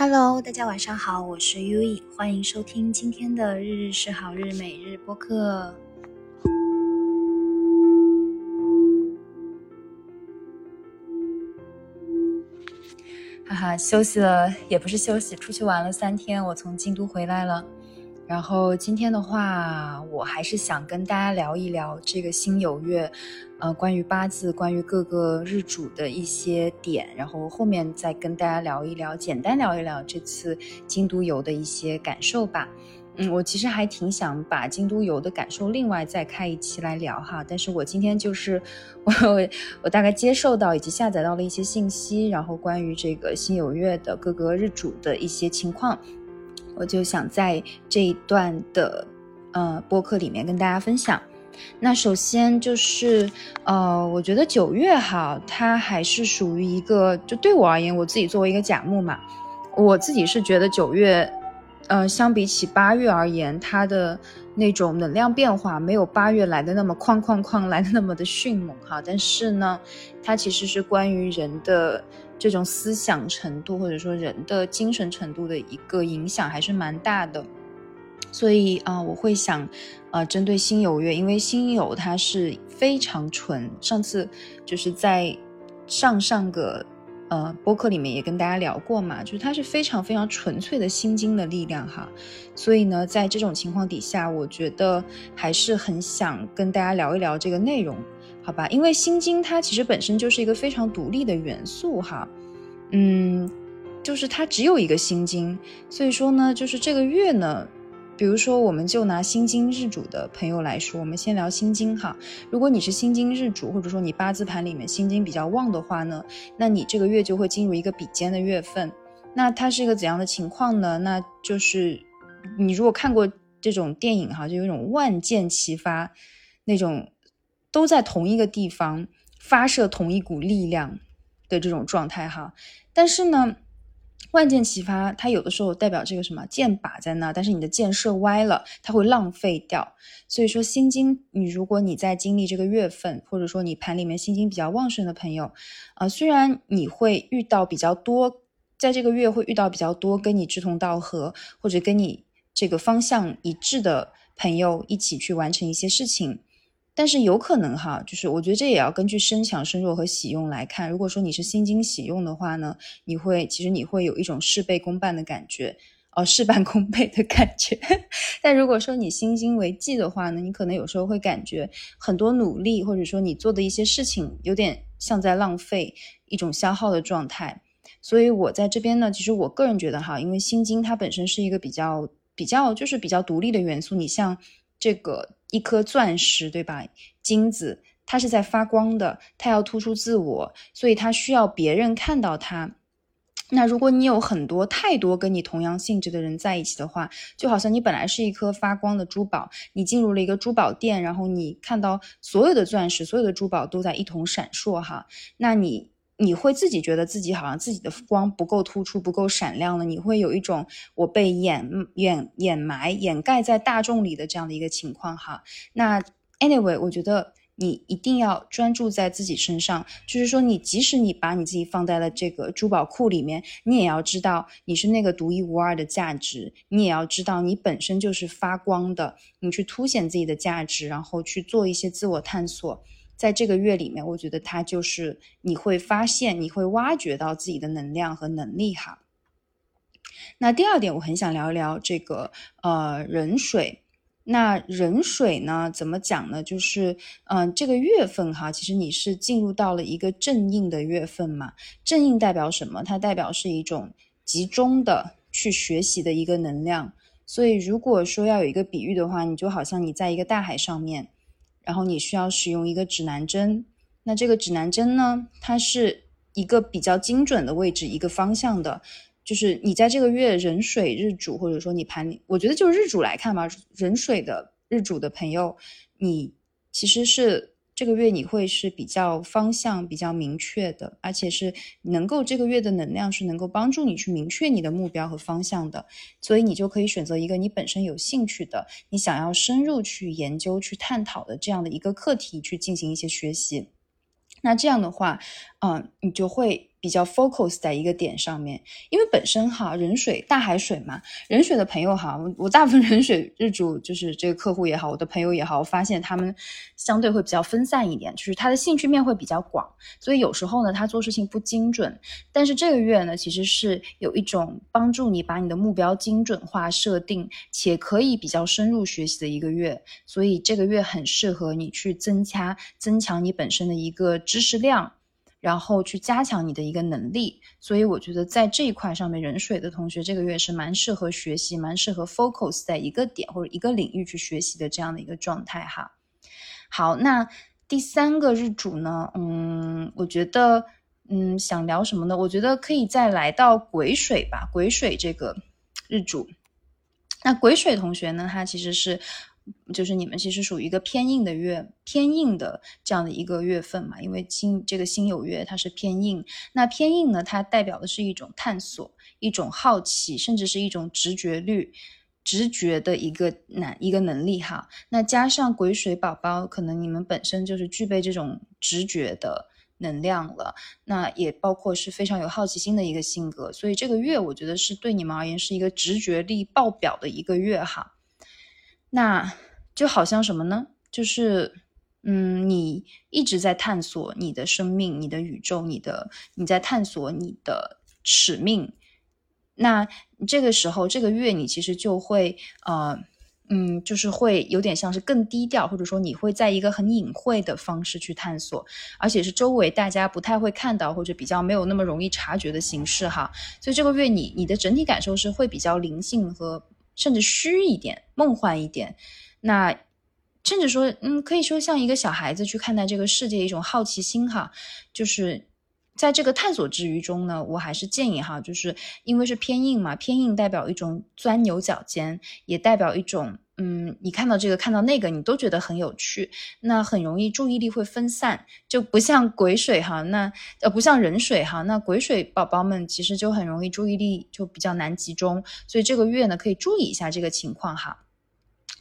Hello，大家晚上好，我是 U E，欢迎收听今天的日日是好日每日播客。哈哈，休息了也不是休息，出去玩了三天，我从京都回来了。然后今天的话，我还是想跟大家聊一聊这个辛酉月，呃，关于八字、关于各个日主的一些点，然后后面再跟大家聊一聊，简单聊一聊这次京都游的一些感受吧。嗯，我其实还挺想把京都游的感受另外再开一期来聊哈，但是我今天就是我我大概接受到以及下载到了一些信息，然后关于这个辛酉月的各个日主的一些情况。我就想在这一段的呃播客里面跟大家分享。那首先就是呃，我觉得九月哈，它还是属于一个，就对我而言，我自己作为一个甲木嘛，我自己是觉得九月，呃，相比起八月而言，它的那种能量变化没有八月来的那么哐哐哐来的那么的迅猛哈。但是呢，它其实是关于人的。这种思想程度或者说人的精神程度的一个影响还是蛮大的，所以啊，我会想，呃，针对心有月，因为心有它是非常纯，上次就是在上上个呃播客里面也跟大家聊过嘛，就是它是非常非常纯粹的心经的力量哈，所以呢，在这种情况底下，我觉得还是很想跟大家聊一聊这个内容。好吧，因为心经它其实本身就是一个非常独立的元素哈，嗯，就是它只有一个心经，所以说呢，就是这个月呢，比如说我们就拿心经日主的朋友来说，我们先聊心经哈。如果你是心经日主，或者说你八字盘里面心经比较旺的话呢，那你这个月就会进入一个比肩的月份。那它是一个怎样的情况呢？那就是你如果看过这种电影哈，就有一种万箭齐发那种。都在同一个地方发射同一股力量的这种状态哈，但是呢，万箭齐发，它有的时候代表这个什么箭靶在那，但是你的箭射歪了，它会浪费掉。所以说心经，你如果你在经历这个月份，或者说你盘里面心经比较旺盛的朋友，啊，虽然你会遇到比较多，在这个月会遇到比较多跟你志同道合或者跟你这个方向一致的朋友一起去完成一些事情。但是有可能哈，就是我觉得这也要根据身强身弱和喜用来看。如果说你是心经喜用的话呢，你会其实你会有一种事倍功半的感觉，哦，事半功倍的感觉。但如果说你心经为忌的话呢，你可能有时候会感觉很多努力或者说你做的一些事情有点像在浪费，一种消耗的状态。所以我在这边呢，其实我个人觉得哈，因为心经它本身是一个比较比较就是比较独立的元素，你像这个。一颗钻石，对吧？金子，它是在发光的，它要突出自我，所以它需要别人看到它。那如果你有很多太多跟你同样性质的人在一起的话，就好像你本来是一颗发光的珠宝，你进入了一个珠宝店，然后你看到所有的钻石、所有的珠宝都在一同闪烁，哈，那你。你会自己觉得自己好像自己的光不够突出、不够闪亮了，你会有一种我被掩掩掩埋、掩盖在大众里的这样的一个情况哈。那 anyway，我觉得你一定要专注在自己身上，就是说你即使你把你自己放在了这个珠宝库里面，你也要知道你是那个独一无二的价值，你也要知道你本身就是发光的，你去凸显自己的价值，然后去做一些自我探索。在这个月里面，我觉得它就是你会发现，你会挖掘到自己的能量和能力哈。那第二点，我很想聊一聊这个呃壬水。那壬水呢，怎么讲呢？就是嗯，这个月份哈，其实你是进入到了一个正印的月份嘛。正印代表什么？它代表是一种集中的去学习的一个能量。所以如果说要有一个比喻的话，你就好像你在一个大海上面。然后你需要使用一个指南针，那这个指南针呢，它是一个比较精准的位置，一个方向的，就是你在这个月壬水日主，或者说你盘，我觉得就是日主来看吧，壬水的日主的朋友，你其实是。这个月你会是比较方向比较明确的，而且是能够这个月的能量是能够帮助你去明确你的目标和方向的，所以你就可以选择一个你本身有兴趣的、你想要深入去研究、去探讨的这样的一个课题去进行一些学习。那这样的话，嗯，你就会比较 focus 在一个点上面，因为本身哈壬水大海水嘛，壬水的朋友哈，我大部分壬水日主就是这个客户也好，我的朋友也好，我发现他们相对会比较分散一点，就是他的兴趣面会比较广，所以有时候呢他做事情不精准，但是这个月呢其实是有一种帮助你把你的目标精准化设定，且可以比较深入学习的一个月，所以这个月很适合你去增加增强你本身的一个知识量。然后去加强你的一个能力，所以我觉得在这一块上面，壬水的同学这个月是蛮适合学习，蛮适合 focus 在一个点或者一个领域去学习的这样的一个状态哈。好，那第三个日主呢，嗯，我觉得，嗯，想聊什么呢？我觉得可以再来到癸水吧，癸水这个日主。那癸水同学呢，他其实是。就是你们其实属于一个偏硬的月，偏硬的这样的一个月份嘛，因为金这个星有月它是偏硬，那偏硬呢，它代表的是一种探索、一种好奇，甚至是一种直觉率、直觉的一个难一个能力哈。那加上癸水宝宝，可能你们本身就是具备这种直觉的能量了，那也包括是非常有好奇心的一个性格，所以这个月我觉得是对你们而言是一个直觉力爆表的一个月哈。那就好像什么呢？就是，嗯，你一直在探索你的生命、你的宇宙、你的你在探索你的使命。那这个时候，这个月你其实就会，呃，嗯，就是会有点像是更低调，或者说你会在一个很隐晦的方式去探索，而且是周围大家不太会看到或者比较没有那么容易察觉的形式哈。所以这个月你你的整体感受是会比较灵性和。甚至虚一点、梦幻一点，那甚至说，嗯，可以说像一个小孩子去看待这个世界，一种好奇心哈，就是在这个探索之余中呢，我还是建议哈，就是因为是偏硬嘛，偏硬代表一种钻牛角尖，也代表一种。嗯，你看到这个，看到那个，你都觉得很有趣，那很容易注意力会分散，就不像癸水哈，那呃不像壬水哈，那癸水宝宝们其实就很容易注意力就比较难集中，所以这个月呢可以注意一下这个情况哈。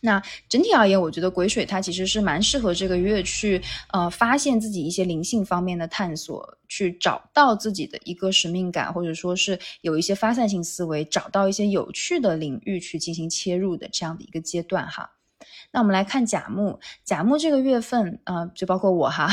那整体而言，我觉得癸水它其实是蛮适合这个月去，呃，发现自己一些灵性方面的探索，去找到自己的一个使命感，或者说是有一些发散性思维，找到一些有趣的领域去进行切入的这样的一个阶段哈。那我们来看甲木，甲木这个月份，啊，就包括我哈，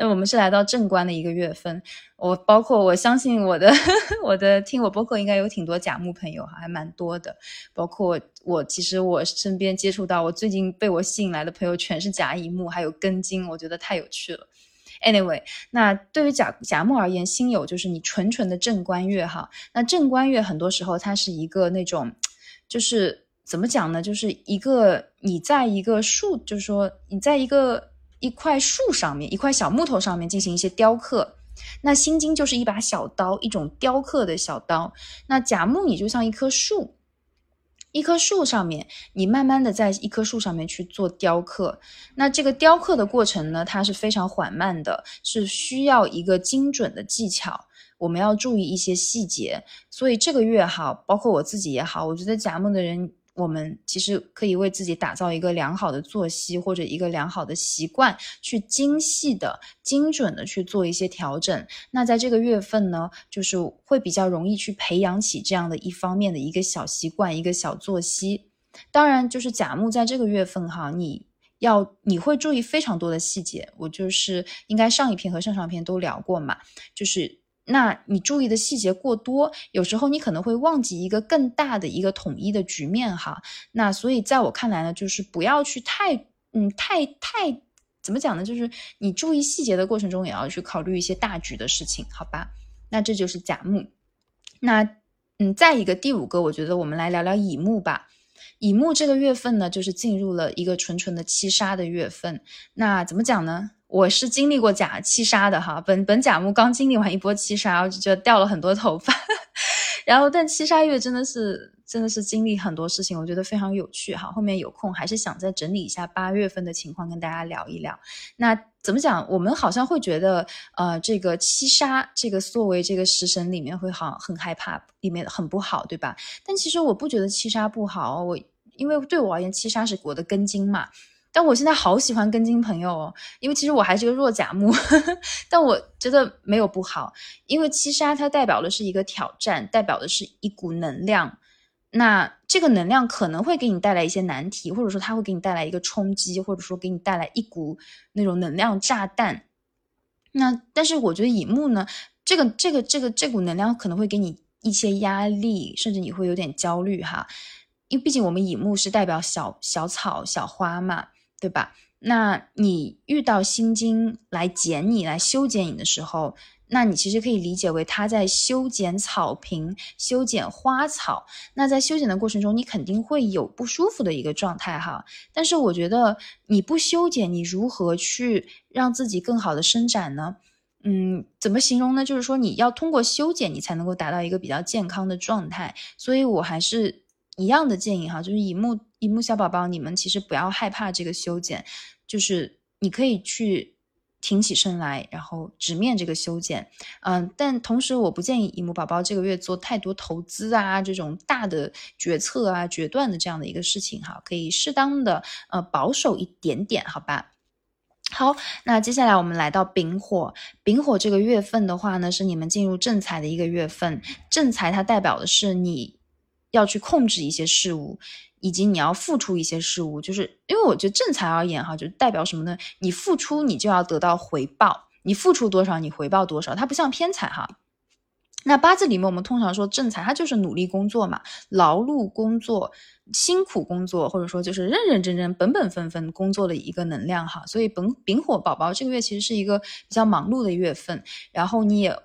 那我们是来到正官的一个月份，我包括我相信我的 我的听我播客应该有挺多甲木朋友哈，还蛮多的，包括我其实我身边接触到我最近被我吸引来的朋友全是甲乙木，还有庚金，我觉得太有趣了。Anyway，那对于甲甲木而言，辛酉就是你纯纯的正官月哈，那正官月很多时候它是一个那种就是。怎么讲呢？就是一个你在一个树，就是说你在一个一块树上面，一块小木头上面进行一些雕刻。那心经就是一把小刀，一种雕刻的小刀。那甲木你就像一棵树，一棵树上面，你慢慢的在一棵树上面去做雕刻。那这个雕刻的过程呢，它是非常缓慢的，是需要一个精准的技巧。我们要注意一些细节。所以这个月哈，包括我自己也好，我觉得甲木的人。我们其实可以为自己打造一个良好的作息或者一个良好的习惯，去精细的、精准的去做一些调整。那在这个月份呢，就是会比较容易去培养起这样的一方面的一个小习惯、一个小作息。当然，就是甲木在这个月份哈，你要你会注意非常多的细节。我就是应该上一篇和上上篇都聊过嘛，就是。那你注意的细节过多，有时候你可能会忘记一个更大的一个统一的局面哈。那所以在我看来呢，就是不要去太嗯太太怎么讲呢？就是你注意细节的过程中，也要去考虑一些大局的事情，好吧？那这就是甲木。那嗯，再一个第五个，我觉得我们来聊聊乙木吧。乙木这个月份呢，就是进入了一个纯纯的七杀的月份。那怎么讲呢？我是经历过甲七杀的哈，本本甲木刚经历完一波七杀，我就觉得掉了很多头发。然后，但七杀月真的是真的是经历很多事情，我觉得非常有趣哈。后面有空还是想再整理一下八月份的情况，跟大家聊一聊。那怎么讲？我们好像会觉得，呃，这个七杀这个作为这个食神里面会好很害怕，里面很不好，对吧？但其实我不觉得七杀不好，我因为对我而言，七杀是我的根茎嘛。但我现在好喜欢跟金朋友哦，因为其实我还是个弱甲木，但我觉得没有不好，因为七杀它代表的是一个挑战，代表的是一股能量。那这个能量可能会给你带来一些难题，或者说它会给你带来一个冲击，或者说给你带来一股那种能量炸弹。那但是我觉得乙木呢，这个这个这个这股能量可能会给你一些压力，甚至你会有点焦虑哈。因为毕竟我们乙木是代表小小草小花嘛，对吧？那你遇到心经来剪你来修剪你的时候。那你其实可以理解为他在修剪草坪、修剪花草。那在修剪的过程中，你肯定会有不舒服的一个状态哈。但是我觉得你不修剪，你如何去让自己更好的伸展呢？嗯，怎么形容呢？就是说你要通过修剪，你才能够达到一个比较健康的状态。所以我还是一样的建议哈，就是以木乙木小宝宝，你们其实不要害怕这个修剪，就是你可以去。挺起身来，然后直面这个修剪，嗯，但同时我不建议乙木宝宝这个月做太多投资啊，这种大的决策啊、决断的这样的一个事情哈，可以适当的呃保守一点点，好吧？好，那接下来我们来到丙火，丙火这个月份的话呢，是你们进入正财的一个月份，正财它代表的是你要去控制一些事物。以及你要付出一些事物，就是因为我觉得正财而言哈，就代表什么呢？你付出，你就要得到回报。你付出多少，你回报多少。它不像偏财哈。那八字里面，我们通常说正财，它就是努力工作嘛，劳碌工作、辛苦工作，或者说就是认认真真、本本分分工作的一个能量哈。所以本丙火宝宝这个月其实是一个比较忙碌的月份，然后你也。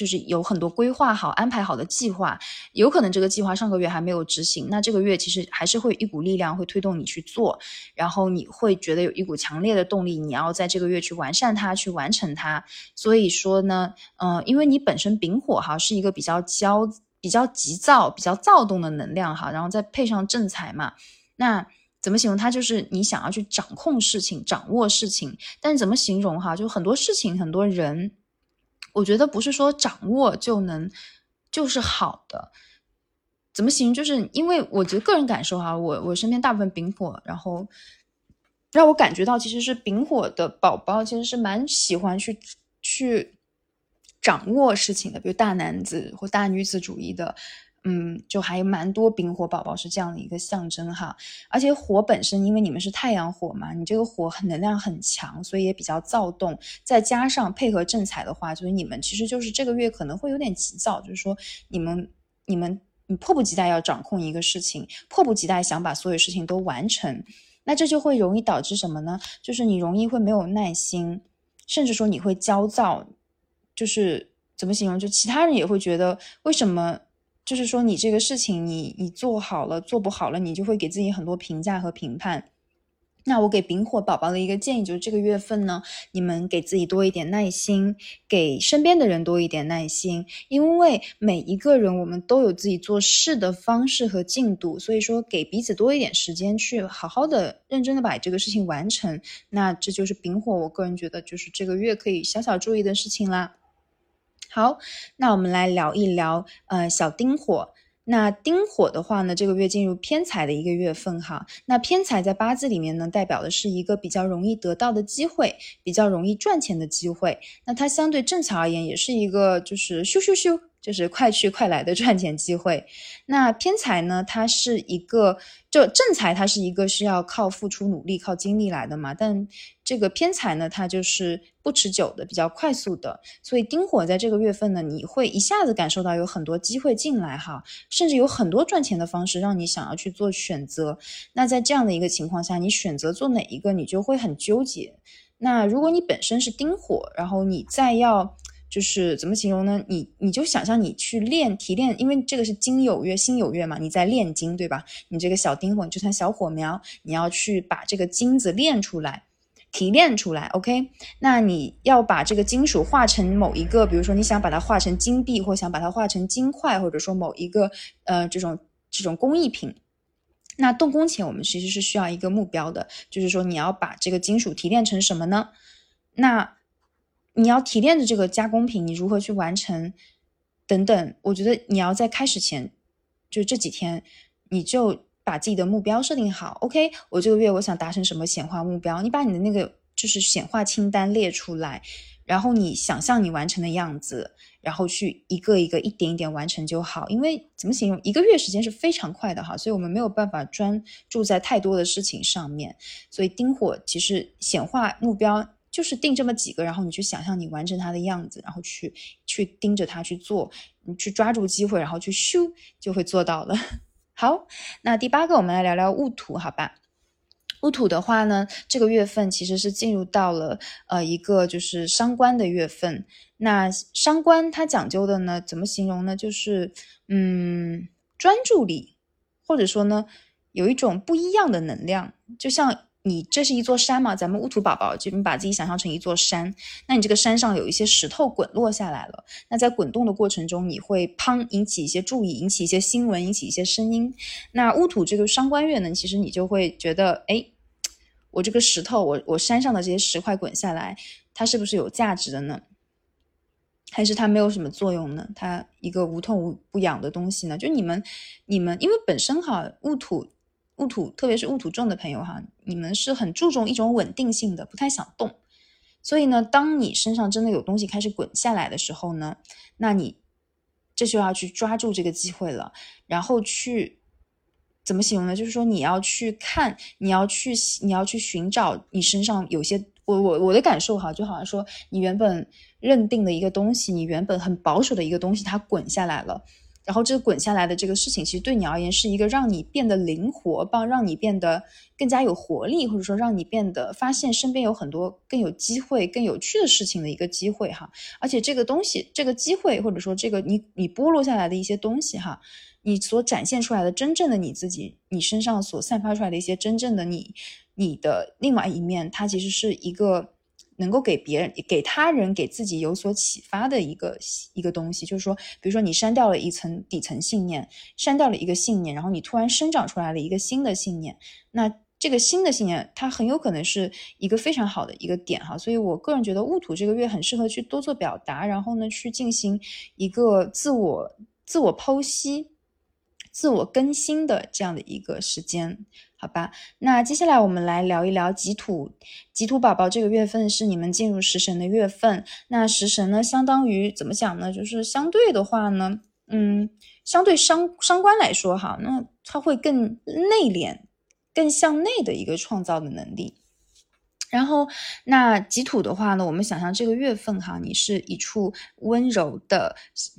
就是有很多规划好、安排好的计划，有可能这个计划上个月还没有执行，那这个月其实还是会一股力量会推动你去做，然后你会觉得有一股强烈的动力，你要在这个月去完善它、去完成它。所以说呢，嗯，因为你本身丙火哈是一个比较焦、比较急躁、比较躁动的能量哈，然后再配上正财嘛，那怎么形容它？就是你想要去掌控事情、掌握事情，但是怎么形容哈？就很多事情、很多人。我觉得不是说掌握就能就是好的，怎么行？就是因为我觉得个人感受哈，我我身边大部分丙火，然后让我感觉到其实是丙火的宝宝其实是蛮喜欢去去掌握事情的，比如大男子或大女子主义的。嗯，就还蛮多丙火宝宝是这样的一个象征哈，而且火本身，因为你们是太阳火嘛，你这个火很能量很强，所以也比较躁动。再加上配合正财的话，就是你们其实就是这个月可能会有点急躁，就是说你们你们你迫不及待要掌控一个事情，迫不及待想把所有事情都完成，那这就会容易导致什么呢？就是你容易会没有耐心，甚至说你会焦躁，就是怎么形容？就其他人也会觉得为什么？就是说，你这个事情，你你做好了，做不好了，你就会给自己很多评价和评判。那我给丙火宝宝的一个建议就是，这个月份呢，你们给自己多一点耐心，给身边的人多一点耐心，因为每一个人我们都有自己做事的方式和进度，所以说给彼此多一点时间去好好的、认真的把这个事情完成。那这就是丙火，我个人觉得就是这个月可以小小注意的事情啦。好，那我们来聊一聊，呃，小丁火。那丁火的话呢，这个月进入偏财的一个月份哈。那偏财在八字里面呢，代表的是一个比较容易得到的机会，比较容易赚钱的机会。那它相对正财而言，也是一个就是咻咻咻。就是快去快来的赚钱机会。那偏财呢？它是一个，就正财，它是一个是要靠付出努力、靠精力来的嘛。但这个偏财呢，它就是不持久的，比较快速的。所以丁火在这个月份呢，你会一下子感受到有很多机会进来哈，甚至有很多赚钱的方式让你想要去做选择。那在这样的一个情况下，你选择做哪一个，你就会很纠结。那如果你本身是丁火，然后你再要。就是怎么形容呢？你你就想象你去练提炼，因为这个是金有月、心有月嘛，你在炼金，对吧？你这个小丁火，就算小火苗，你要去把这个金子炼出来，提炼出来。OK，那你要把这个金属化成某一个，比如说你想把它化成金币，或想把它化成金块，或者说某一个呃这种这种工艺品。那动工前我们其实是需要一个目标的，就是说你要把这个金属提炼成什么呢？那。你要提炼的这个加工品，你如何去完成？等等，我觉得你要在开始前，就这几天，你就。把自己的目标设定好。OK，我这个月我想达成什么显化目标？你把你的那个就是显化清单列出来，然后你想象你完成的样子，然后去一个一个一点一点完成就好。因为怎么形容？一个月时间是非常快的哈，所以我们没有办法专注在太多的事情上面。所以丁火其实显化目标。就是定这么几个，然后你去想象你完成它的样子，然后去去盯着它去做，你去抓住机会，然后去咻就会做到了。好，那第八个我们来聊聊戊土，好吧？戊土的话呢，这个月份其实是进入到了呃一个就是伤官的月份。那伤官它讲究的呢，怎么形容呢？就是嗯专注力，或者说呢有一种不一样的能量，就像。你这是一座山嘛？咱们乌土宝宝就你把自己想象成一座山，那你这个山上有一些石头滚落下来了。那在滚动的过程中，你会砰引起一些注意，引起一些新闻，引起一些声音。那乌土这个伤官月呢，其实你就会觉得，哎，我这个石头，我我山上的这些石块滚下来，它是不是有价值的呢？还是它没有什么作用呢？它一个无痛无不痒的东西呢？就你们你们，因为本身哈戊土。戊土，特别是戊土重的朋友哈，你们是很注重一种稳定性的，不太想动。所以呢，当你身上真的有东西开始滚下来的时候呢，那你这就要去抓住这个机会了，然后去怎么形容呢？就是说你要去看，你要去，你要去寻找你身上有些，我我我的感受哈，就好像说你原本认定的一个东西，你原本很保守的一个东西，它滚下来了。然后这个滚下来的这个事情，其实对你而言是一个让你变得灵活，帮让你变得更加有活力，或者说让你变得发现身边有很多更有机会、更有趣的事情的一个机会哈。而且这个东西、这个机会，或者说这个你你剥落下来的一些东西哈，你所展现出来的真正的你自己，你身上所散发出来的一些真正的你，你的另外一面，它其实是一个。能够给别人、给他人、给自己有所启发的一个一个东西，就是说，比如说你删掉了一层底层信念，删掉了一个信念，然后你突然生长出来了一个新的信念，那这个新的信念它很有可能是一个非常好的一个点哈。所以我个人觉得戊土这个月很适合去多做表达，然后呢去进行一个自我自我剖析、自我更新的这样的一个时间。好吧，那接下来我们来聊一聊己土。己土宝宝这个月份是你们进入食神的月份。那食神呢，相当于怎么讲呢？就是相对的话呢，嗯，相对伤伤官来说哈，那它会更内敛、更向内的一个创造的能力。然后，那己土的话呢，我们想象这个月份哈，你是一处温柔的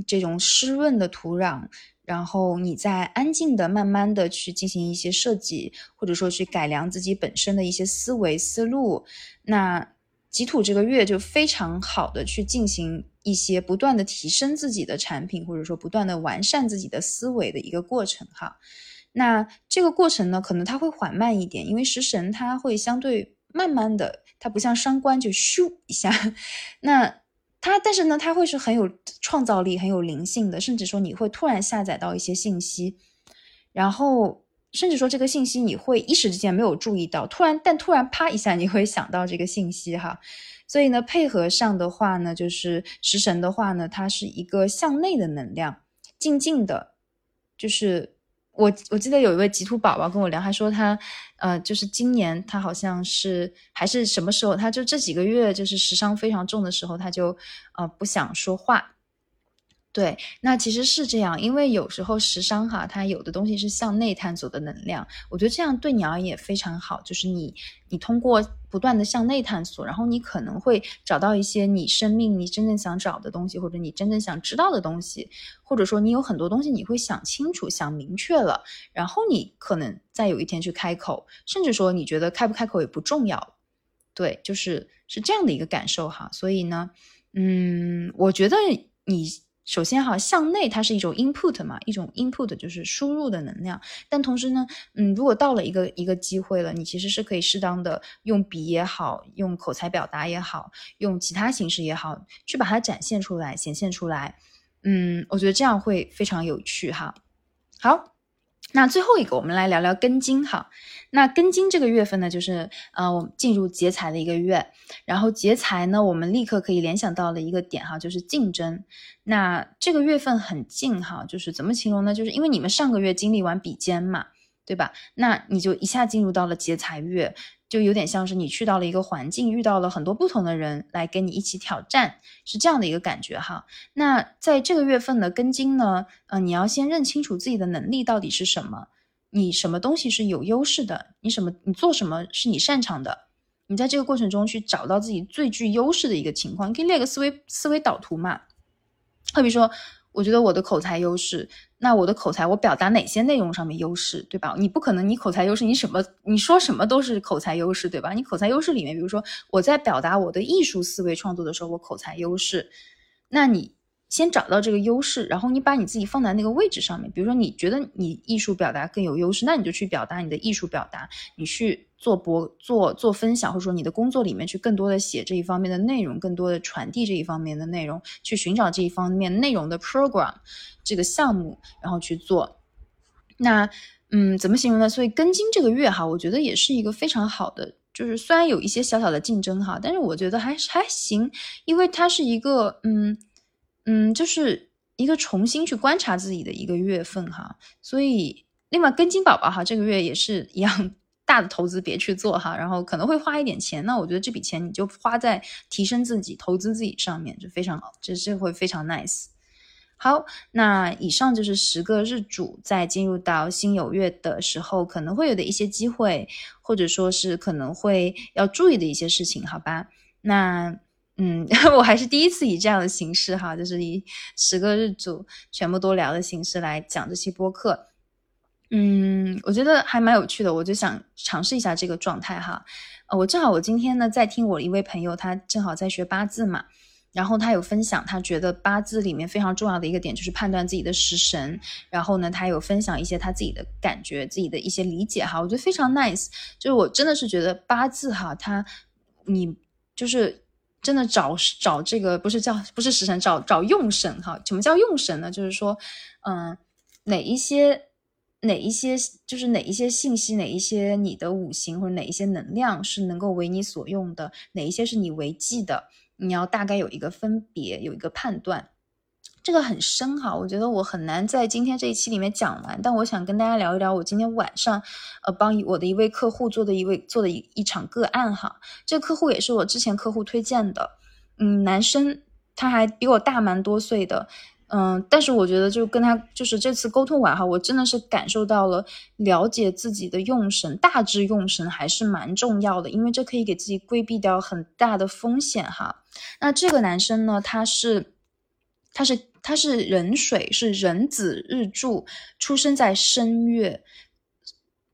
这种湿润的土壤。然后你再安静的、慢慢的去进行一些设计，或者说去改良自己本身的一些思维思路。那吉土这个月就非常好的去进行一些不断的提升自己的产品，或者说不断的完善自己的思维的一个过程哈。那这个过程呢，可能它会缓慢一点，因为食神它会相对慢慢的，它不像伤官就咻一下。那它，但是呢，它会是很有创造力、很有灵性的，甚至说你会突然下载到一些信息，然后甚至说这个信息你会一时之间没有注意到，突然但突然啪一下你会想到这个信息哈，所以呢，配合上的话呢，就是食神的话呢，它是一个向内的能量，静静的，就是。我我记得有一位极兔宝宝跟我聊，他说他，呃，就是今年他好像是还是什么时候，他就这几个月就是时伤非常重的时候，他就呃不想说话。对，那其实是这样，因为有时候时伤哈，它有的东西是向内探索的能量，我觉得这样对你而言也非常好，就是你你通过不断的向内探索，然后你可能会找到一些你生命你真正想找的东西，或者你真正想知道的东西，或者说你有很多东西你会想清楚、想明确了，然后你可能再有一天去开口，甚至说你觉得开不开口也不重要，对，就是是这样的一个感受哈，所以呢，嗯，我觉得你。首先哈，向内它是一种 input 嘛，一种 input 就是输入的能量。但同时呢，嗯，如果到了一个一个机会了，你其实是可以适当的用笔也好，用口才表达也好，用其他形式也好，去把它展现出来、显现出来。嗯，我觉得这样会非常有趣哈。好。那最后一个，我们来聊聊庚金哈。那庚金这个月份呢，就是呃，我们进入劫财的一个月。然后劫财呢，我们立刻可以联想到的一个点哈，就是竞争。那这个月份很近哈，就是怎么形容呢？就是因为你们上个月经历完比肩嘛，对吧？那你就一下进入到了劫财月，就有点像是你去到了一个环境，遇到了很多不同的人来跟你一起挑战，是这样的一个感觉哈。那在这个月份的根金呢，呃，你要先认清楚自己的能力到底是什么，你什么东西是有优势的，你什么你做什么是你擅长的，你在这个过程中去找到自己最具优势的一个情况，你可以列个思维思维导图嘛。好比说，我觉得我的口才优势。那我的口才，我表达哪些内容上面优势，对吧？你不可能，你口才优势，你什么你说什么都是口才优势，对吧？你口才优势里面，比如说我在表达我的艺术思维创作的时候，我口才优势，那你。先找到这个优势，然后你把你自己放在那个位置上面。比如说，你觉得你艺术表达更有优势，那你就去表达你的艺术表达，你去做博做做分享，或者说你的工作里面去更多的写这一方面的内容，更多的传递这一方面的内容，去寻找这一方面内容的 program 这个项目，然后去做。那嗯，怎么形容呢？所以庚金这个月哈，我觉得也是一个非常好的，就是虽然有一些小小的竞争哈，但是我觉得还还行，因为它是一个嗯。嗯，就是一个重新去观察自己的一个月份哈，所以另外跟金宝宝哈，这个月也是一样大的投资别去做哈，然后可能会花一点钱，那我觉得这笔钱你就花在提升自己、投资自己上面就非常好，这是会非常 nice。好，那以上就是十个日主在进入到辛酉月的时候可能会有的一些机会，或者说是可能会要注意的一些事情，好吧？那。嗯，我还是第一次以这样的形式哈，就是以十个日主全部都聊的形式来讲这期播客。嗯，我觉得还蛮有趣的，我就想尝试一下这个状态哈。呃，我正好我今天呢在听我一位朋友，他正好在学八字嘛，然后他有分享，他觉得八字里面非常重要的一个点就是判断自己的食神，然后呢他有分享一些他自己的感觉、自己的一些理解哈，我觉得非常 nice。就是我真的是觉得八字哈，他你就是。真的找找这个不是叫不是食神，找找用神哈？什么叫用神呢？就是说，嗯，哪一些哪一些就是哪一些信息，哪一些你的五行或者哪一些能量是能够为你所用的，哪一些是你为忌的，你要大概有一个分别，有一个判断。这个很深哈，我觉得我很难在今天这一期里面讲完，但我想跟大家聊一聊我今天晚上，呃，帮我的一位客户做的一位做的一一场个案哈。这个客户也是我之前客户推荐的，嗯，男生，他还比我大蛮多岁的，嗯，但是我觉得就跟他就是这次沟通完哈，我真的是感受到了了解自己的用神，大致用神还是蛮重要的，因为这可以给自己规避掉很大的风险哈。那这个男生呢，他是。他是他是壬水，是壬子日柱，出生在申月，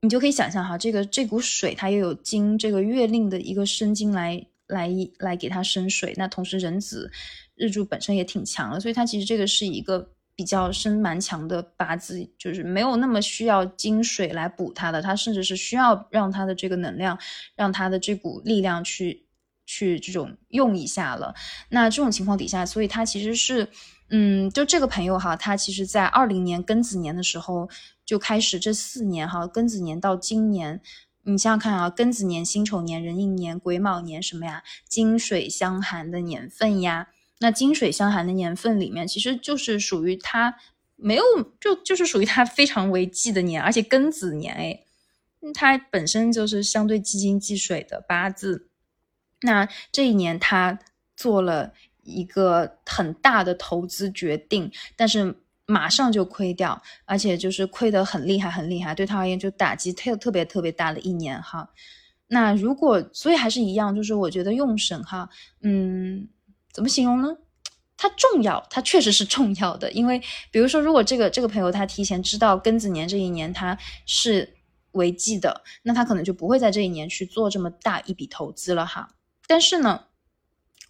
你就可以想象哈，这个这股水它又有金这个月令的一个生金来来来给它生水，那同时壬子日柱本身也挺强了，所以它其实这个是一个比较生蛮强的八字，就是没有那么需要金水来补它的，它甚至是需要让它的这个能量，让它的这股力量去。去这种用一下了，那这种情况底下，所以他其实是，嗯，就这个朋友哈，他其实在二零年庚子年的时候就开始，这四年哈，庚子年到今年，你想想看啊，庚子年、辛丑年、壬寅年、癸卯年什么呀，金水相寒的年份呀，那金水相寒的年份里面，其实就是属于他没有，就就是属于他非常为忌的年，而且庚子年哎，他本身就是相对忌金忌水的八字。那这一年，他做了一个很大的投资决定，但是马上就亏掉，而且就是亏得很厉害，很厉害，对他而言就打击特特别特别大的一年哈。那如果所以还是一样，就是我觉得用神哈，嗯，怎么形容呢？它重要，它确实是重要的，因为比如说，如果这个这个朋友他提前知道庚子年这一年他是违纪的，那他可能就不会在这一年去做这么大一笔投资了哈。但是呢，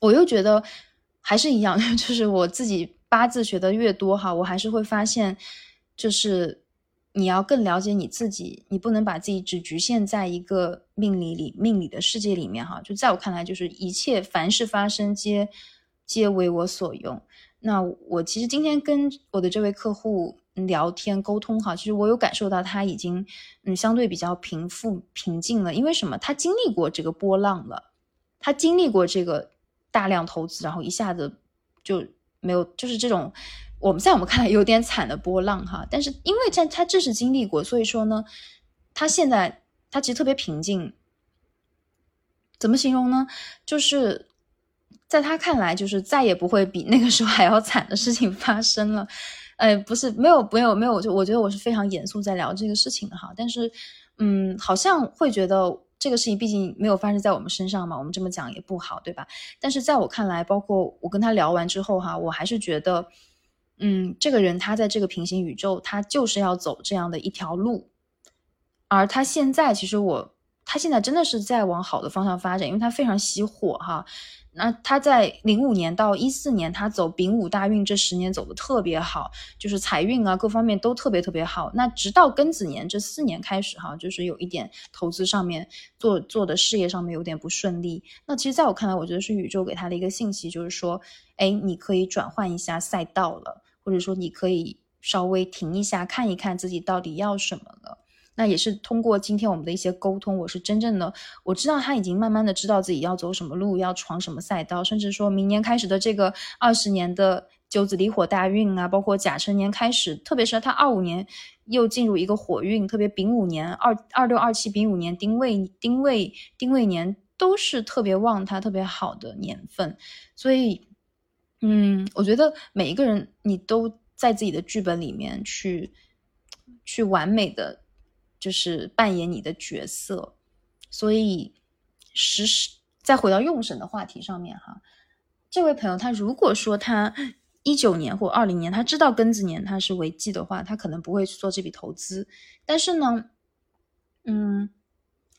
我又觉得还是一样，就是我自己八字学的越多哈，我还是会发现，就是你要更了解你自己，你不能把自己只局限在一个命理里、命理的世界里面哈。就在我看来，就是一切凡事发生皆皆为我所用。那我其实今天跟我的这位客户聊天沟通哈，其实我有感受到他已经嗯相对比较平复平静了，因为什么？他经历过这个波浪了。他经历过这个大量投资，然后一下子就没有，就是这种我们在我们看来有点惨的波浪哈。但是因为在他这是经历过，所以说呢，他现在他其实特别平静。怎么形容呢？就是在他看来，就是再也不会比那个时候还要惨的事情发生了。呃，不是，没有，没有，没有，就我觉得我是非常严肃在聊这个事情的哈。但是，嗯，好像会觉得这个事情毕竟没有发生在我们身上嘛，我们这么讲也不好，对吧？但是在我看来，包括我跟他聊完之后哈，我还是觉得。嗯，这个人他在这个平行宇宙，他就是要走这样的一条路，而他现在其实我，他现在真的是在往好的方向发展，因为他非常熄火哈。那他在零五年到一四年，他走丙午大运这十年走的特别好，就是财运啊各方面都特别特别好。那直到庚子年这四年开始哈，就是有一点投资上面做做的事业上面有点不顺利。那其实在我看来，我觉得是宇宙给他的一个信息，就是说，哎，你可以转换一下赛道了。或者说，你可以稍微停一下，看一看自己到底要什么了。那也是通过今天我们的一些沟通，我是真正的我知道他已经慢慢的知道自己要走什么路，要闯什么赛道，甚至说明年开始的这个二十年的九子离火大运啊，包括甲辰年开始，特别是他二五年又进入一个火运，特别丙午年二二六二七丙午年丁未丁未丁未年都是特别旺他特别好的年份，所以。嗯，我觉得每一个人你都在自己的剧本里面去，去完美的就是扮演你的角色，所以实时再回到用神的话题上面哈，这位朋友他如果说他一九年或二零年他知道庚子年他是违纪的话，他可能不会去做这笔投资，但是呢，嗯，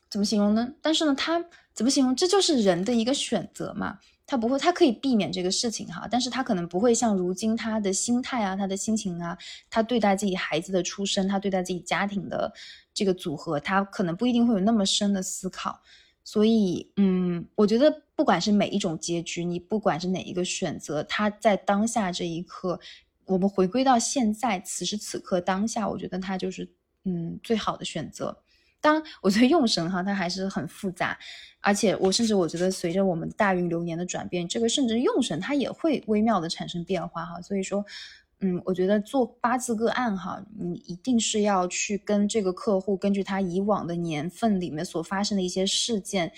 怎么形容呢？但是呢，他怎么形容？这就是人的一个选择嘛。他不会，他可以避免这个事情哈，但是他可能不会像如今他的心态啊，他的心情啊，他对待自己孩子的出生，他对待自己家庭的这个组合，他可能不一定会有那么深的思考。所以，嗯，我觉得不管是每一种结局，你不管是哪一个选择，他在当下这一刻，我们回归到现在此时此刻当下，我觉得他就是嗯最好的选择。当我觉得用神哈，它还是很复杂，而且我甚至我觉得随着我们大运流年的转变，这个甚至用神它也会微妙的产生变化哈。所以说，嗯，我觉得做八字个案哈，你一定是要去跟这个客户根据他以往的年份里面所发生的一些事件，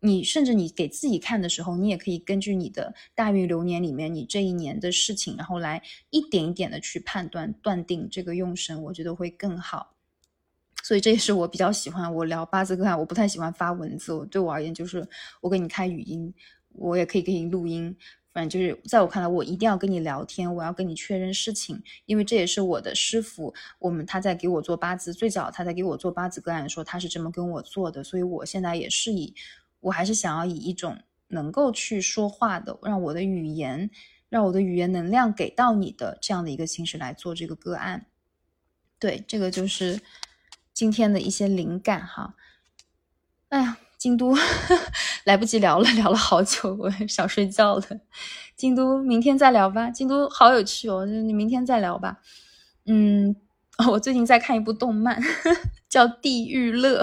你甚至你给自己看的时候，你也可以根据你的大运流年里面你这一年的事情，然后来一点一点的去判断断定这个用神，我觉得会更好。所以这也是我比较喜欢我聊八字个案，我不太喜欢发文字。我对我而言，就是我给你开语音，我也可以给你录音。反正就是在我看来，我一定要跟你聊天，我要跟你确认事情，因为这也是我的师傅，我们他在给我做八字，最早他在给我做八字个案的时候，他是这么跟我做的。所以我现在也是以，我还是想要以一种能够去说话的，让我的语言，让我的语言能量给到你的这样的一个形式来做这个个案。对，这个就是。今天的一些灵感哈，哎呀，京都 来不及聊了，聊了好久，我想睡觉了。京都明天再聊吧，京都好有趣哦，你明天再聊吧。嗯，我最近在看一部动漫，叫《地狱乐》，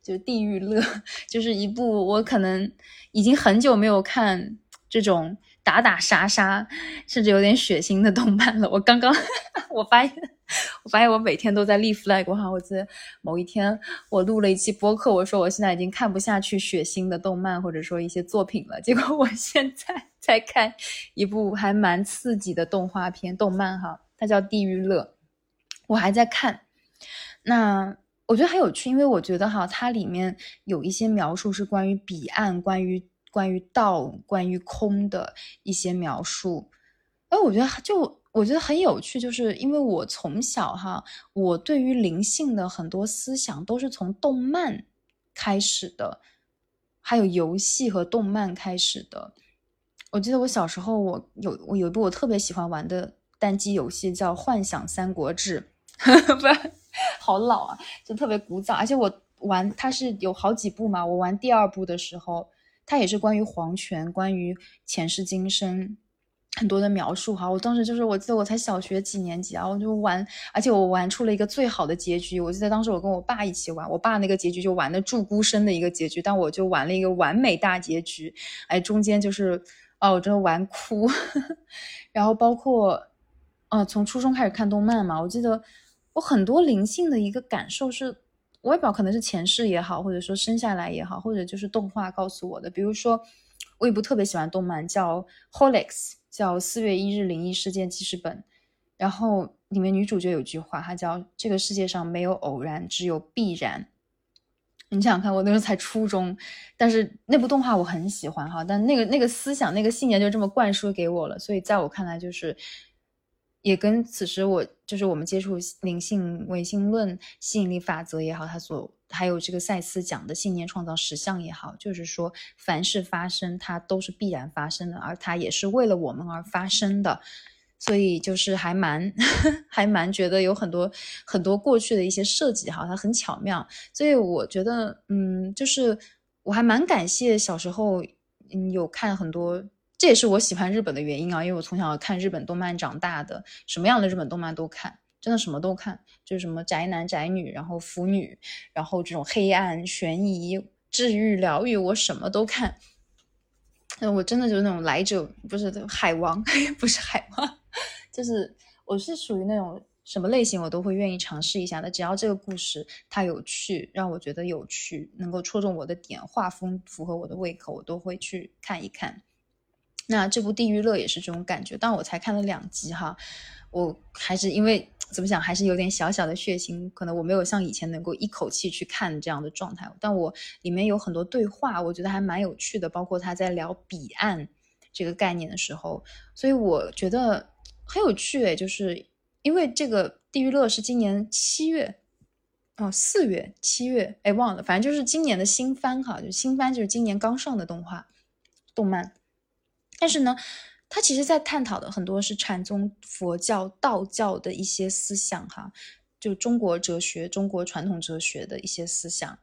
就是《地狱乐》，就是一部我可能已经很久没有看这种。打打杀杀，甚至有点血腥的动漫了。我刚刚 我发现，我发现我每天都在立 flag 哈。我记得某一天我录了一期播客，我说我现在已经看不下去血腥的动漫或者说一些作品了。结果我现在在看一部还蛮刺激的动画片动漫哈，它叫《地狱乐》，我还在看。那我觉得很有趣，因为我觉得哈，它里面有一些描述是关于彼岸，关于。关于道、关于空的一些描述，哎，我觉得就我觉得很有趣，就是因为我从小哈，我对于灵性的很多思想都是从动漫开始的，还有游戏和动漫开始的。我记得我小时候，我有我有一部我特别喜欢玩的单机游戏叫《幻想三国志》，不是好老啊，就特别古早，而且我玩它是有好几部嘛，我玩第二部的时候。它也是关于黄泉、关于前世今生很多的描述哈。我当时就是，我记得我才小学几年级啊，我就玩，而且我玩出了一个最好的结局。我记得当时我跟我爸一起玩，我爸那个结局就玩的祝孤生的一个结局，但我就玩了一个完美大结局。哎，中间就是哦，我真的玩哭。然后包括，呃，从初中开始看动漫嘛，我记得我很多灵性的一个感受是，外表可能是前世也好，或者说生下来也好，或者就是动画告诉我的。比如说，我一部特别喜欢动漫叫《Holix》，叫《四月一日灵异事件记事本》，然后里面女主角有句话，她叫“这个世界上没有偶然，只有必然”。你想想看，我那时候才初中，但是那部动画我很喜欢哈，但那个那个思想、那个信念就这么灌输给我了，所以在我看来就是。也跟此时我就是我们接触灵性唯心论吸引力法则也好，他所还有这个赛斯讲的信念创造实相也好，就是说凡事发生它都是必然发生的，而它也是为了我们而发生的，所以就是还蛮 还蛮觉得有很多很多过去的一些设计哈，它很巧妙，所以我觉得嗯，就是我还蛮感谢小时候嗯有看很多。这也是我喜欢日本的原因啊，因为我从小看日本动漫长大的，什么样的日本动漫都看，真的什么都看，就是什么宅男宅女，然后腐女，然后这种黑暗悬疑、治愈疗愈，我什么都看。我真的就是那种来者不是海王，不是海王，就是我是属于那种什么类型我都会愿意尝试一下的，只要这个故事它有趣，让我觉得有趣，能够戳中我的点，画风符合我的胃口，我都会去看一看。那这部《地狱乐》也是这种感觉，但我才看了两集哈，我还是因为怎么讲，还是有点小小的血腥，可能我没有像以前能够一口气去看这样的状态。但我里面有很多对话，我觉得还蛮有趣的，包括他在聊彼岸这个概念的时候，所以我觉得很有趣诶，就是因为这个《地狱乐》是今年七月哦，四月、七月，哎，忘了，反正就是今年的新番哈，就新番就是今年刚上的动画动漫。但是呢，他其实在探讨的很多是禅宗、佛教、道教的一些思想，哈，就中国哲学、中国传统哲学的一些思想。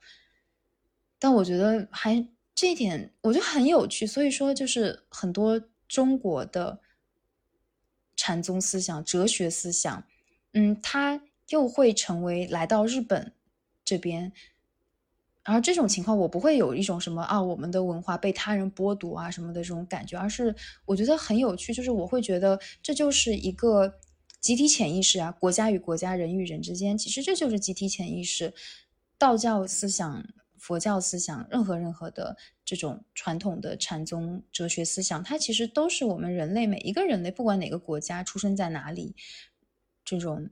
但我觉得还这一点，我觉得很有趣。所以说，就是很多中国的禅宗思想、哲学思想，嗯，它又会成为来到日本这边。然后这种情况，我不会有一种什么啊，我们的文化被他人剥夺啊什么的这种感觉，而是我觉得很有趣，就是我会觉得这就是一个集体潜意识啊，国家与国家、人与人之间，其实这就是集体潜意识。道教思想、佛教思想，任何任何的这种传统的禅宗哲学思想，它其实都是我们人类每一个人类，不管哪个国家出生在哪里，这种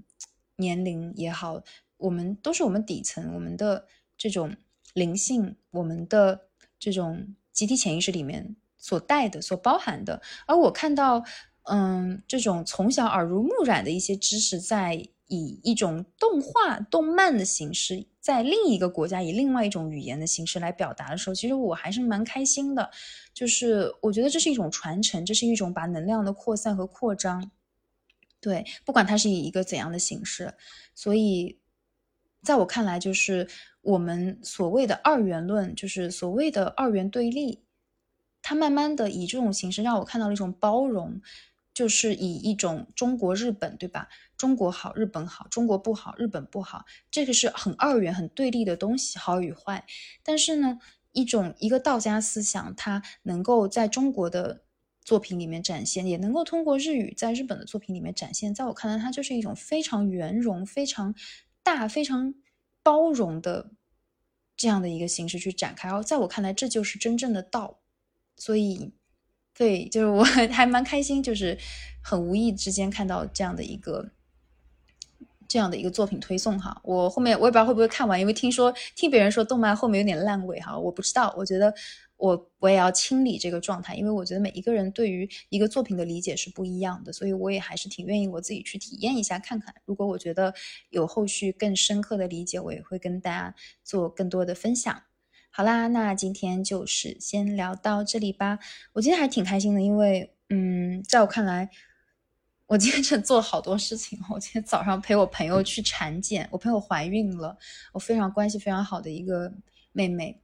年龄也好，我们都是我们底层我们的这种。灵性，我们的这种集体潜意识里面所带的、所包含的，而我看到，嗯，这种从小耳濡目染的一些知识，在以一种动画、动漫的形式，在另一个国家以另外一种语言的形式来表达的时候，其实我还是蛮开心的。就是我觉得这是一种传承，这是一种把能量的扩散和扩张。对，不管它是以一个怎样的形式，所以在我看来，就是。我们所谓的二元论，就是所谓的二元对立，它慢慢的以这种形式让我看到了一种包容，就是以一种中国日本，对吧？中国好，日本好；中国不好，日本不好。这个是很二元、很对立的东西，好与坏。但是呢，一种一个道家思想，它能够在中国的作品里面展现，也能够通过日语在日本的作品里面展现。在我看来，它就是一种非常圆融、非常大、非常包容的。这样的一个形式去展开，然后在我看来，这就是真正的道。所以，对，就是我 还蛮开心，就是很无意之间看到这样的一个这样的一个作品推送哈。我后面我也不知道会不会看完，因为听说听别人说动漫后面有点烂尾哈，我不知道。我觉得。我我也要清理这个状态，因为我觉得每一个人对于一个作品的理解是不一样的，所以我也还是挺愿意我自己去体验一下看看。如果我觉得有后续更深刻的理解，我也会跟大家做更多的分享。好啦，那今天就是先聊到这里吧。我今天还挺开心的，因为嗯，在我看来，我今天真做了好多事情。我今天早上陪我朋友去产检，我朋友怀孕了，我非常关系非常好的一个妹妹。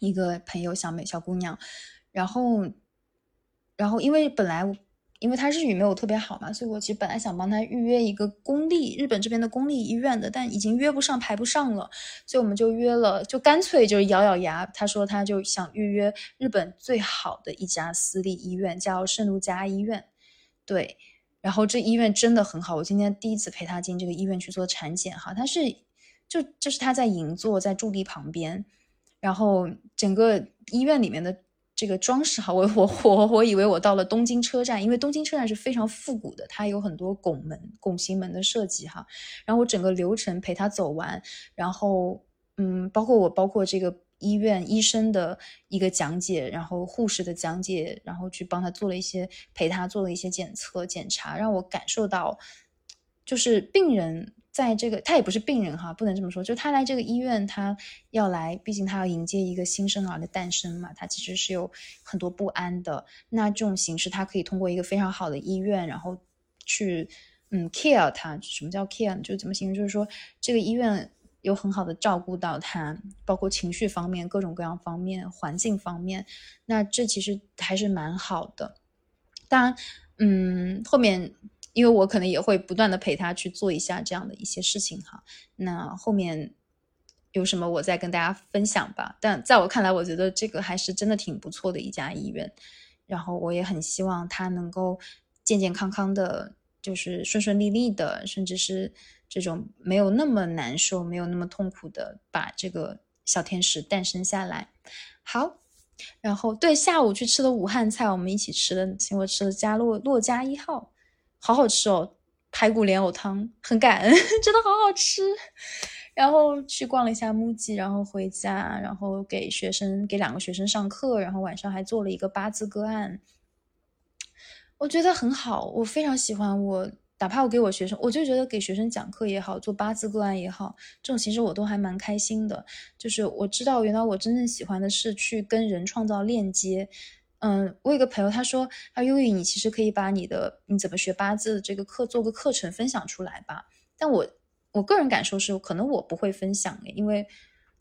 一个朋友小美小姑娘，然后，然后因为本来因为她日语没有特别好嘛，所以我其实本来想帮她预约一个公立日本这边的公立医院的，但已经约不上排不上了，所以我们就约了，就干脆就是咬咬牙，她说她就想预约日本最好的一家私立医院，叫圣路加医院，对，然后这医院真的很好，我今天第一次陪她进这个医院去做产检哈，它是。就就是他在银座，在驻地旁边，然后整个医院里面的这个装饰哈，我我我我以为我到了东京车站，因为东京车站是非常复古的，它有很多拱门、拱形门的设计哈。然后我整个流程陪他走完，然后嗯，包括我包括这个医院医生的一个讲解，然后护士的讲解，然后去帮他做了一些陪他做了一些检测检查，让我感受到就是病人。在这个，他也不是病人哈，不能这么说。就他来这个医院，他要来，毕竟他要迎接一个新生儿的诞生嘛，他其实是有很多不安的。那这种形式，他可以通过一个非常好的医院，然后去嗯 care 他。什么叫 care？就怎么形容？就是说这个医院有很好的照顾到他，包括情绪方面、各种各样方面、环境方面。那这其实还是蛮好的。当然，嗯，后面。因为我可能也会不断的陪他去做一下这样的一些事情哈，那后面有什么我再跟大家分享吧。但在我看来，我觉得这个还是真的挺不错的一家医院，然后我也很希望他能够健健康康的，就是顺顺利利的，甚至是这种没有那么难受、没有那么痛苦的把这个小天使诞生下来。好，然后对下午去吃的武汉菜，我们一起吃的，请我吃的家洛洛家一号。好好吃哦，排骨莲藕汤，很感恩，真的好好吃。然后去逛了一下木记然后回家，然后给学生给两个学生上课，然后晚上还做了一个八字个案，我觉得很好，我非常喜欢。我哪怕我给我学生，我就觉得给学生讲课也好，做八字个案也好，这种其实我都还蛮开心的。就是我知道，原来我真正喜欢的是去跟人创造链接。嗯，我有个朋友，他说：“他说，优宇，你其实可以把你的你怎么学八字这个课做个课程分享出来吧。”但我我个人感受是，可能我不会分享，因为，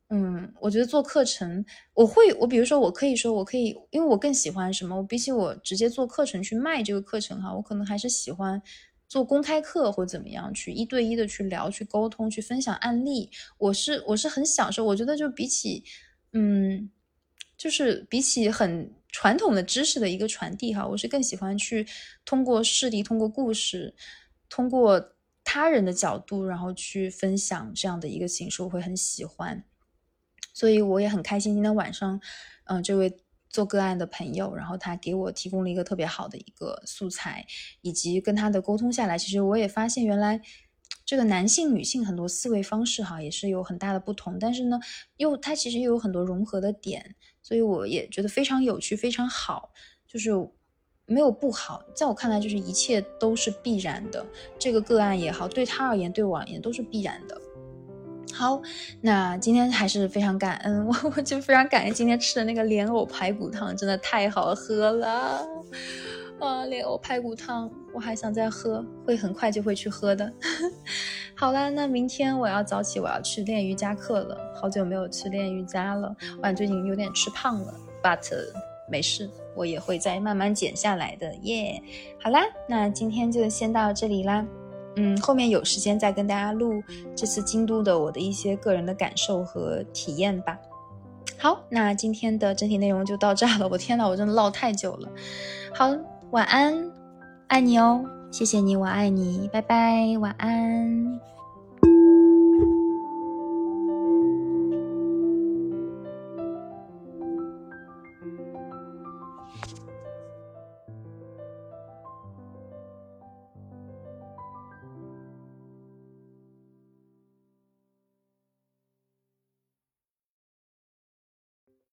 嗯，我觉得做课程，我会，我比如说，我可以说，我可以，因为我更喜欢什么？比起我直接做课程去卖这个课程哈，我可能还是喜欢做公开课或怎么样，去一对一的去聊、去沟通、去分享案例。我是我是很享受，我觉得就比起，嗯，就是比起很。传统的知识的一个传递，哈，我是更喜欢去通过事例、通过故事、通过他人的角度，然后去分享这样的一个形式，我会很喜欢。所以我也很开心，今天晚上，嗯，这位做个案的朋友，然后他给我提供了一个特别好的一个素材，以及跟他的沟通下来，其实我也发现，原来这个男性、女性很多思维方式，哈，也是有很大的不同，但是呢，又他其实又有很多融合的点。所以我也觉得非常有趣，非常好，就是没有不好，在我看来，就是一切都是必然的。这个个案也好，对他而言，对我而言都是必然的。好，那今天还是非常感恩，我 我就非常感恩今天吃的那个莲藕排骨汤，真的太好喝了。啊，莲藕排骨汤，我还想再喝，会很快就会去喝的。好啦，那明天我要早起，我要去练瑜伽课了。好久没有去练瑜伽了，我最近有点吃胖了，but 没事，我也会再慢慢减下来的。耶，好啦，那今天就先到这里啦。嗯，后面有时间再跟大家录这次京都的我的一些个人的感受和体验吧。好，那今天的整体内容就到这了。我天呐，我真的唠太久了。好。晚安，爱你哦，谢谢你，我爱你，拜拜，晚安。